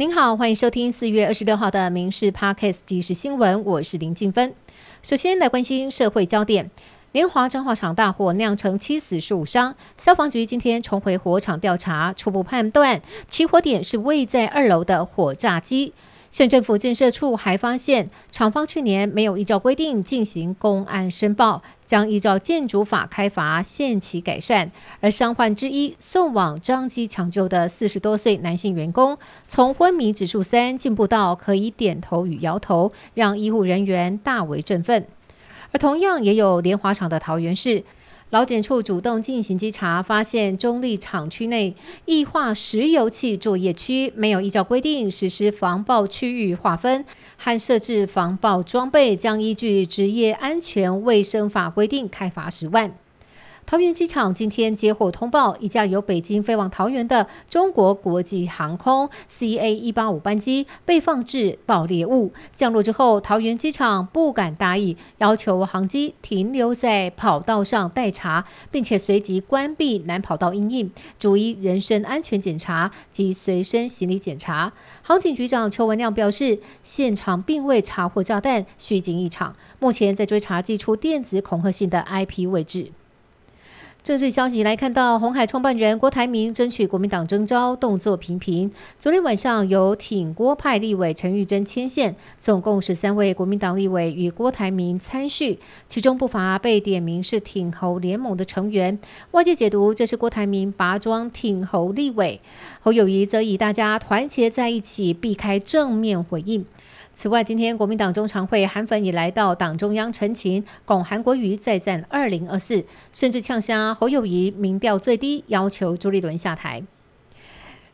您好，欢迎收听四月二十六号的《民事 Podcast 即时新闻》，我是林静芬。首先来关心社会焦点：联华彰化厂大火酿成七死十五伤，消防局今天重回火场调查，初步判断起火点是位在二楼的火炸机。县政府建设处还发现，厂方去年没有依照规定进行公安申报，将依照建筑法开罚，限期改善。而伤患之一送往张机抢救的四十多岁男性员工，从昏迷指数三进步到可以点头与摇头，让医护人员大为振奋。而同样也有莲花厂的桃园市。劳检处主动进行稽查，发现中立厂区内液化石油气作业区没有依照规定实施防爆区域划分和设置防爆装备，将依据职业安全卫生法规定开罚十万。桃园机场今天接获通报，一架由北京飞往桃园的中国国际航空 CA 一八五班机被放置爆裂物，降落之后，桃园机场不敢大意，要求航机停留在跑道上待查，并且随即关闭南跑道应应，逐一人身安全检查及随身行李检查。航警局长邱文亮表示，现场并未查获炸弹，虚惊一场，目前在追查寄出电子恐吓信的 IP 位置。政治消息来看到，红海创办人郭台铭争取国民党征召动作频频。昨天晚上由挺郭派立委陈玉珍牵线，总共十三位国民党立委与郭台铭参叙，其中不乏被点名是挺侯联盟的成员。外界解读这是郭台铭拔庄挺侯立委，侯友谊则以大家团结在一起，避开正面回应。此外，今天国民党中常会韩粉也来到党中央陈情，拱韩国瑜再战二零二四，甚至呛虾侯友谊民调最低，要求朱立伦下台。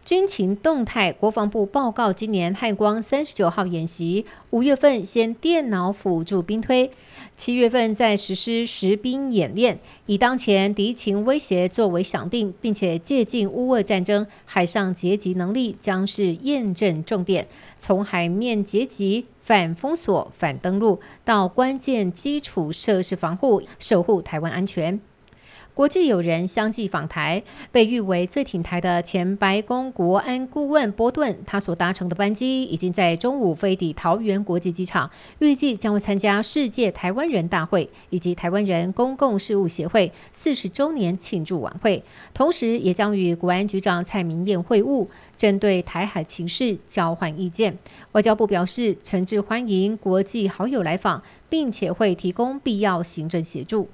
军情动态，国防部报告，今年汉光三十九号演习，五月份先电脑辅助兵推。七月份在实施实兵演练，以当前敌情威胁作为响定，并且借鉴乌俄战争，海上截击能力将是验证重点。从海面截击、反封锁、反登陆，到关键基础设施防护，守护台湾安全。国际友人相继访台，被誉为最挺台的前白宫国安顾问波顿，他所搭乘的班机已经在中午飞抵桃园国际机场，预计将会参加世界台湾人大会以及台湾人公共事务协会四十周年庆祝晚会，同时也将与国安局长蔡明燕会晤，针对台海情势交换意见。外交部表示，诚挚欢迎国际好友来访，并且会提供必要行政协助。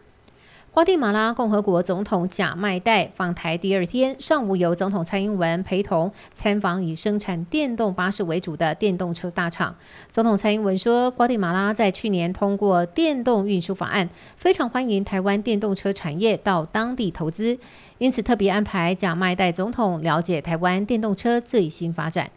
瓜地马拉共和国总统贾迈代访台第二天上午，由总统蔡英文陪同参访以生产电动巴士为主的电动车大厂。总统蔡英文说，瓜地马拉在去年通过电动运输法案，非常欢迎台湾电动车产业到当地投资，因此特别安排贾迈代总统了解台湾电动车最新发展。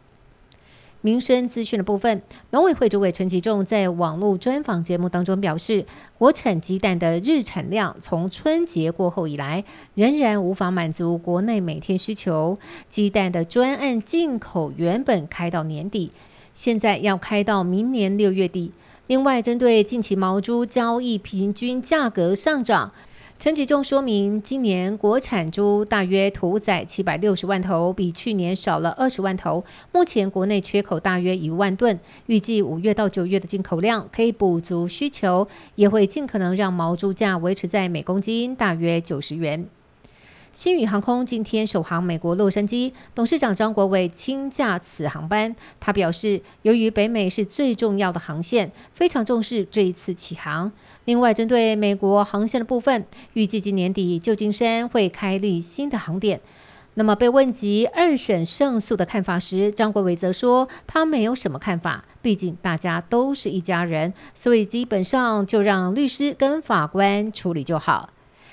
民生资讯的部分，农委会主委陈其仲在网络专访节目当中表示，国产鸡蛋的日产量从春节过后以来，仍然无法满足国内每天需求。鸡蛋的专案进口原本开到年底，现在要开到明年六月底。另外，针对近期毛猪交易平均价格上涨。陈吉仲说明，今年国产猪大约屠宰七百六十万头，比去年少了二十万头。目前国内缺口大约一万吨，预计五月到九月的进口量可以补足需求，也会尽可能让毛猪价维持在每公斤大约九十元。新宇航空今天首航美国洛杉矶，董事长张国伟亲驾此航班。他表示，由于北美是最重要的航线，非常重视这一次起航。另外，针对美国航线的部分，预计今年底旧金山会开立新的航点。那么，被问及二审胜诉的看法时，张国伟则说，他没有什么看法，毕竟大家都是一家人，所以基本上就让律师跟法官处理就好。